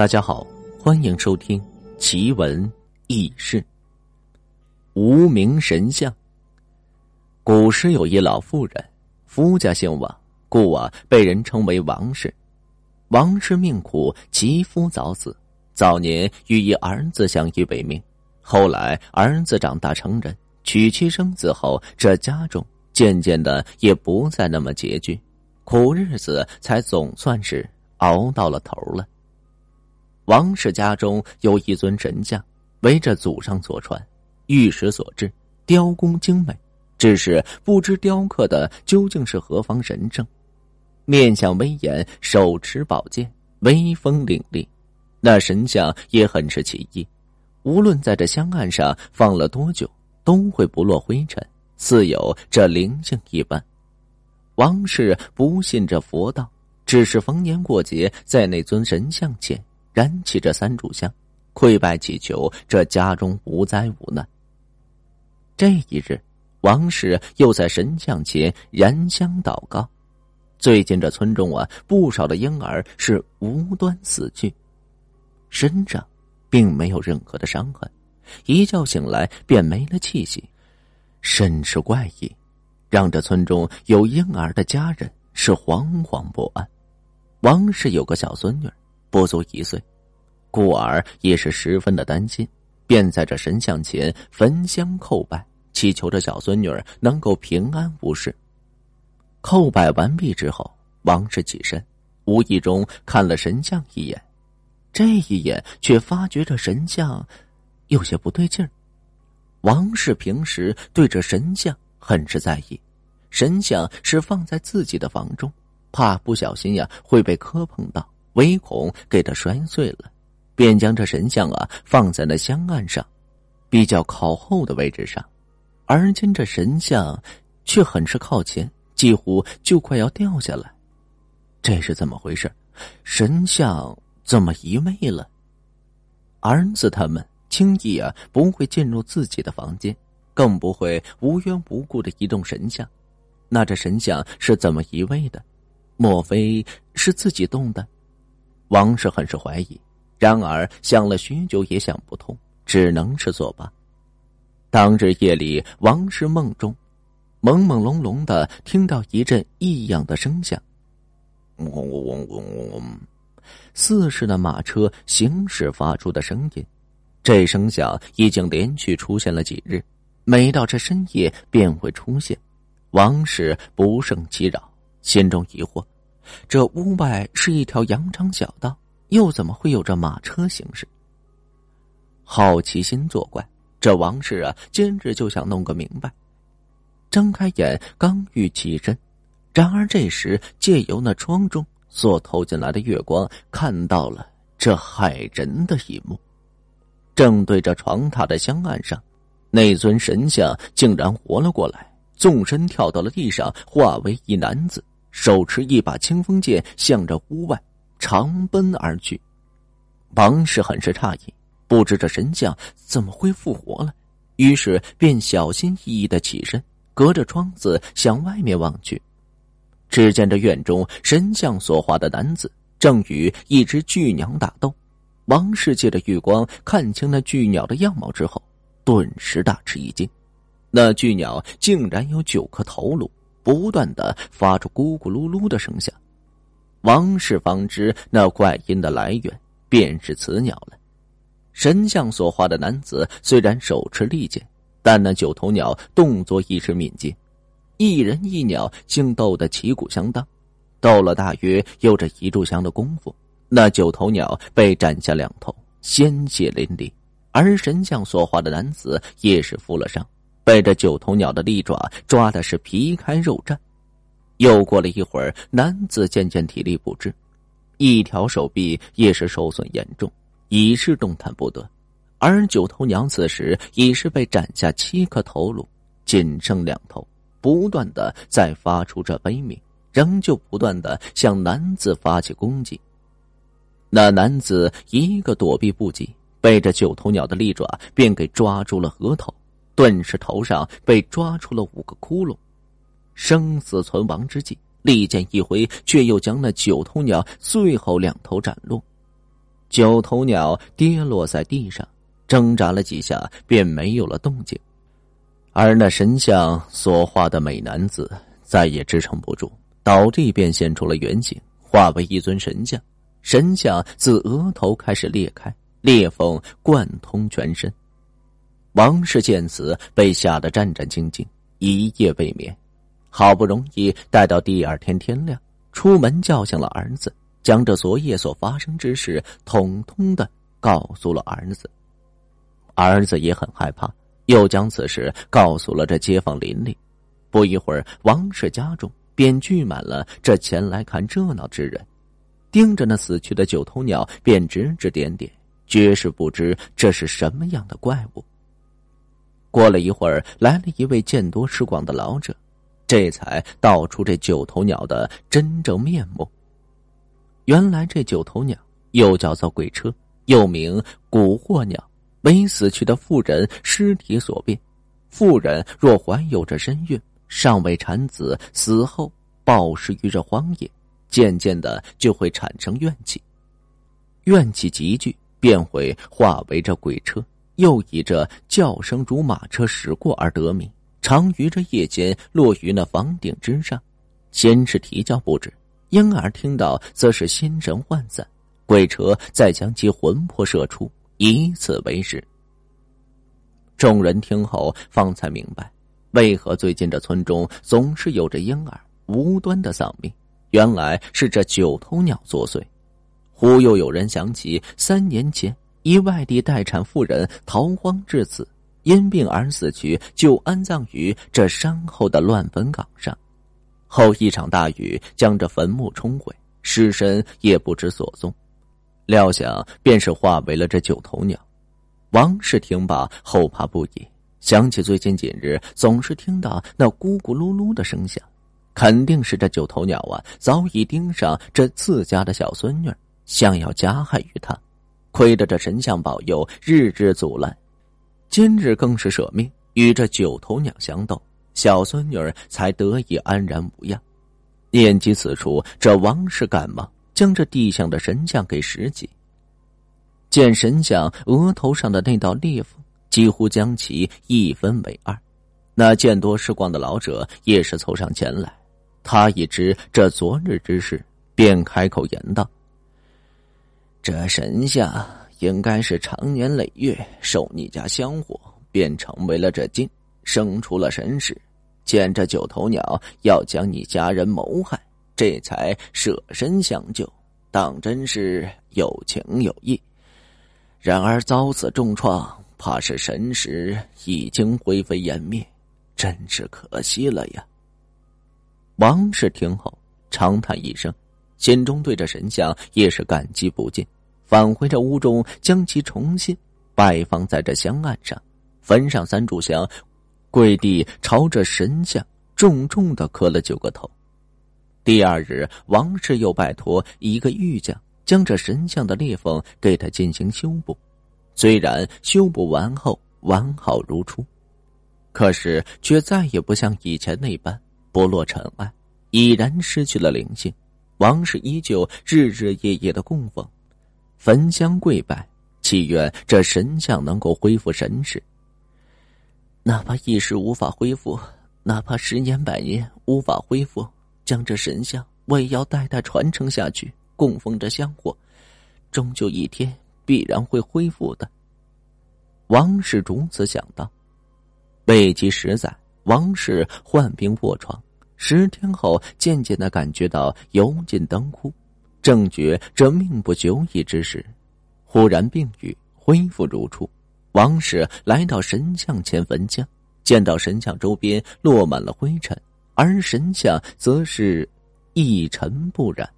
大家好，欢迎收听奇闻异事。无名神像。古时有一老妇人，夫家姓王，故啊被人称为王氏。王氏命苦，其夫早死，早年欲以儿子相依为命。后来儿子长大成人，娶妻生子后，这家中渐渐的也不再那么拮据，苦日子才总算是熬到了头了。王氏家中有一尊神像，围着祖上所传，玉石所制，雕工精美。只是不知雕刻的究竟是何方神圣。面相威严，手持宝剑，威风凛凛。那神像也很是奇异，无论在这香案上放了多久，都会不落灰尘，似有这灵性一般。王氏不信这佛道，只是逢年过节在那尊神像前。燃起这三炷香，跪拜祈求这家中无灾无难。这一日，王氏又在神像前燃香祷告。最近这村中啊，不少的婴儿是无端死去，身上并没有任何的伤痕，一觉醒来便没了气息，甚是怪异，让这村中有婴儿的家人是惶惶不安。王氏有个小孙女儿。不足一岁，故而也是十分的担心，便在这神像前焚香叩拜，祈求着小孙女儿能够平安无事。叩拜完毕之后，王氏起身，无意中看了神像一眼，这一眼却发觉这神像有些不对劲儿。王氏平时对这神像很是在意，神像是放在自己的房中，怕不小心呀会被磕碰到。唯恐给他摔碎了，便将这神像啊放在那香案上，比较靠后的位置上。而今这神像却很是靠前，几乎就快要掉下来。这是怎么回事？神像怎么移位了？儿子他们轻易啊不会进入自己的房间，更不会无缘无故的移动神像。那这神像是怎么移位的？莫非是自己动的？王氏很是怀疑，然而想了许久也想不通，只能是作罢。当日夜里，王氏梦中朦朦胧胧的听到一阵异样的声响，嗡嗡嗡嗡嗡，似是那马车行驶发出的声音。这声响已经连续出现了几日，每到这深夜便会出现。王氏不胜其扰，心中疑惑。这屋外是一条羊肠小道，又怎么会有这马车行驶？好奇心作怪，这王氏啊，今日就想弄个明白。睁开眼，刚欲起身，然而这时借由那窗中所透进来的月光，看到了这骇人的一幕：正对着床榻的香案上，那尊神像竟然活了过来，纵身跳到了地上，化为一男子。手持一把清风剑，向着屋外长奔而去。王氏很是诧异，不知这神像怎么会复活了，于是便小心翼翼的起身，隔着窗子向外面望去。只见这院中神像所画的男子正与一只巨鸟打斗。王氏借着月光看清那巨鸟的样貌之后，顿时大吃一惊，那巨鸟竟然有九颗头颅。不断的发出咕咕噜噜的声响，王氏方知那怪音的来源便是此鸟了。神像所画的男子虽然手持利剑，但那九头鸟动作亦是敏捷，一人一鸟竟斗得旗鼓相当，斗了大约有着一炷香的功夫，那九头鸟被斩下两头，鲜血淋漓，而神像所画的男子也是负了伤。被这九头鸟的利爪抓的是皮开肉绽，又过了一会儿，男子渐渐体力不支，一条手臂也是受损严重，已是动弹不得。而九头鸟此时已是被斩下七颗头颅，仅剩两头，不断的在发出这悲鸣，仍旧不断的向男子发起攻击。那男子一个躲避不及，被这九头鸟的利爪便给抓住了额头。顿时头上被抓出了五个窟窿，生死存亡之际，利剑一挥，却又将那九头鸟最后两头斩落。九头鸟跌落在地上，挣扎了几下，便没有了动静。而那神像所画的美男子再也支撑不住，倒地便现出了原形，化为一尊神像。神像自额头开始裂开，裂缝贯通全身。王氏见此，被吓得战战兢兢，一夜未眠。好不容易待到第二天天亮，出门叫醒了儿子，将这昨夜所发生之事统统的告诉了儿子。儿子也很害怕。又将此事告诉了这街坊邻里，不一会儿，王氏家中便聚满了这前来看热闹之人，盯着那死去的九头鸟，便指指点点，绝是不知这是什么样的怪物。过了一会儿，来了一位见多识广的老者，这才道出这九头鸟的真正面目。原来这九头鸟又叫做鬼车，又名蛊惑鸟。为死去的妇人尸体所变，妇人若怀有着身孕，尚未产子，死后暴尸于这荒野，渐渐的就会产生怨气，怨气集聚，便会化为这鬼车，又以这叫声如马车驶过而得名。常于这夜间落于那房顶之上，先是啼叫不止，婴儿听到则是心神涣散，鬼车再将其魂魄射出。以此为食。众人听后方才明白，为何最近这村中总是有着婴儿无端的丧命。原来是这九头鸟作祟。忽又有人想起三年前一外地待产妇人逃荒至此，因病而死去，就安葬于这山后的乱坟岗上。后一场大雨将这坟墓冲毁，尸身也不知所踪。料想便是化为了这九头鸟。王氏听罢后怕不已，想起最近几日总是听到那咕咕噜噜的声响，肯定是这九头鸟啊早已盯上这自家的小孙女，想要加害于他。亏得这神像保佑，日日阻拦，今日更是舍命与这九头鸟相斗，小孙女儿才得以安然无恙。念及此处，这王氏赶忙。将这地上的神像给拾起，见神像额头上的那道裂缝，几乎将其一分为二。那见多识广的老者也是凑上前来，他已知这昨日之事，便开口言道：“这神像应该是长年累月受你家香火，便成为了这精，生出了神识。见这九头鸟要将你家人谋害。”这才舍身相救，当真是有情有义。然而遭此重创，怕是神识已经灰飞烟灭，真是可惜了呀。王氏听后长叹一声，心中对着神像也是感激不尽，返回这屋中，将其重新摆放在这香案上，焚上三炷香，跪地朝着神像重重的磕了九个头。第二日，王氏又拜托一个玉匠，将这神像的裂缝给他进行修补。虽然修补完后完好如初，可是却再也不像以前那般不落尘埃，已然失去了灵性。王氏依旧日日夜夜的供奉、焚香跪拜，祈愿这神像能够恢复神识。哪怕一时无法恢复，哪怕十年百年无法恢复。将这神像，我也要代代传承下去，供奉着香火，终究一天必然会恢复的。王氏如此想到。未及十载，王氏患病卧床，十天后渐渐的感觉到油尽灯枯，正觉这命不久矣之时，忽然病愈，恢复如初。王氏来到神像前焚香，见到神像周边落满了灰尘。而神像则是一尘不染。